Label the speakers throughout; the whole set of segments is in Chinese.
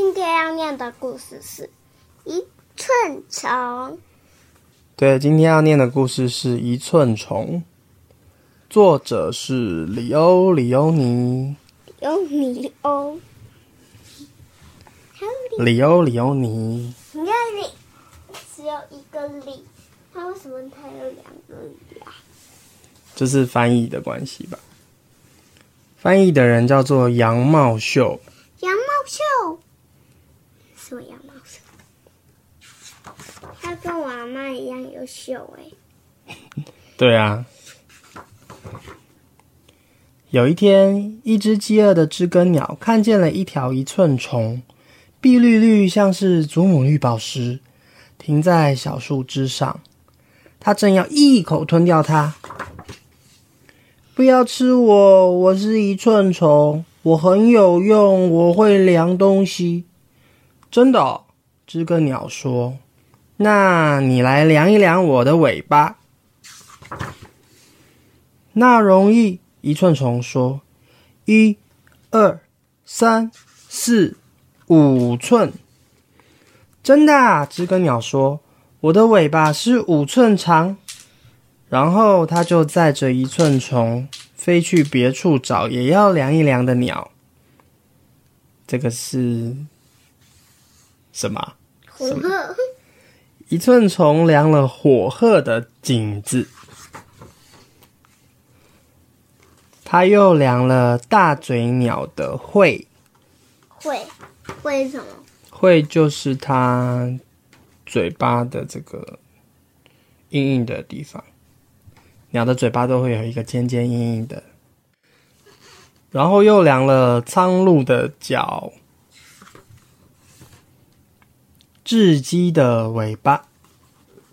Speaker 1: 今天要念的故事是《一寸虫》。
Speaker 2: 对，今天要念的故事是《一寸虫》，作者是里欧·里欧尼。
Speaker 1: 有里欧，还有里，
Speaker 2: 里欧·里欧尼，
Speaker 1: 你看里，只有一个里，他为什么它有两个里啊？
Speaker 2: 这是翻译的关系吧？翻译的人叫做杨茂秀。
Speaker 1: 羊毛秀，是我羊毛秀，它跟我阿妈一样优秀哎、
Speaker 2: 对啊。有一天，一只饥饿的知更鸟看见了一条一寸虫，碧绿绿，像是祖母绿宝石，停在小树枝上。它正要一口吞掉它。不要吃我，我是一寸虫，我很有用，我会量东西。真的、知更鸟说。那你来量一量我的尾巴。那容易，一寸虫说：“一、二、三、四、五寸。”真的，知更鸟说：“我的尾巴是五寸长。”然后它就载着一寸虫飞去别处找也要量一量的鸟。这个是什么？
Speaker 1: 火鹤，
Speaker 2: 一寸虫量了火鹤的颈子，他又量了大嘴鸟的喙，
Speaker 1: 喙，喙什么？
Speaker 2: 喙就是它嘴巴的这个硬硬的地方。鸟的嘴巴都会有一个尖尖硬硬的，然后又量了苍鹭的脚，雉鸡的尾巴。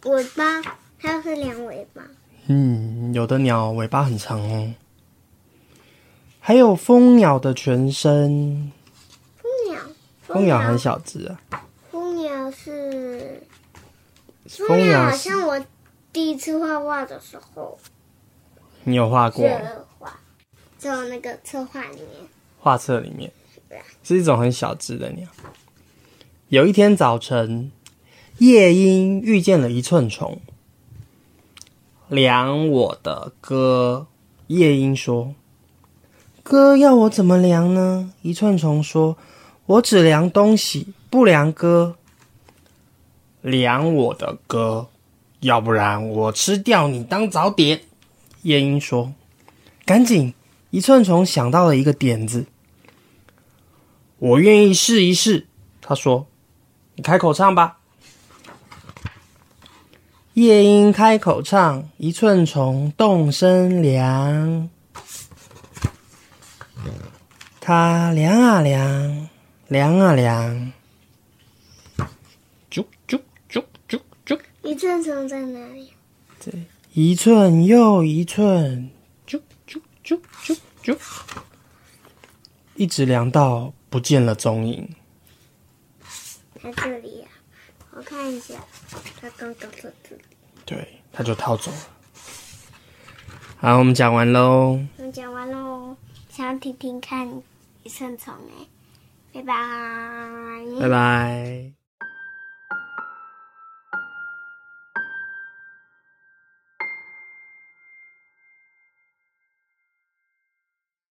Speaker 1: 尾巴，它是两尾巴。
Speaker 2: 嗯，有的鸟尾巴很长哦，还有蜂鸟的全身。
Speaker 1: 蜂鸟，
Speaker 2: 蜂鸟很小只啊，
Speaker 1: 蜂鸟是
Speaker 2: 蜂
Speaker 1: 蜂鸟，好像我第一次画画的时候
Speaker 2: 你有画过
Speaker 1: 是画，在我那个策划里面。
Speaker 2: 画册里面，是一种很小只的鸟。有一天早晨，夜莺遇见了一寸虫，量我的歌。夜莺说：“歌要我怎么量呢？”一寸虫说：“我只量东西，不量歌。量我的歌，要不然我吃掉你当早点。”夜莺说：“赶紧！”一寸虫想到了一个点子，我愿意试一试。他说：“你开口唱吧。”夜莺开口唱，一寸虫动身量。它量啊量，量啊量，啾啾啾啾啾，
Speaker 1: 一寸虫在哪里？
Speaker 2: 一寸又一寸，啾啾啾啾啾，一直量到不见了踪影。
Speaker 1: 在这里呀、我看一下，他刚刚在这里。
Speaker 2: 对，他就逃走了。好，我们讲完喽。
Speaker 1: 我们讲完喽，想要听听看寄生虫哎，拜拜。
Speaker 2: 拜拜。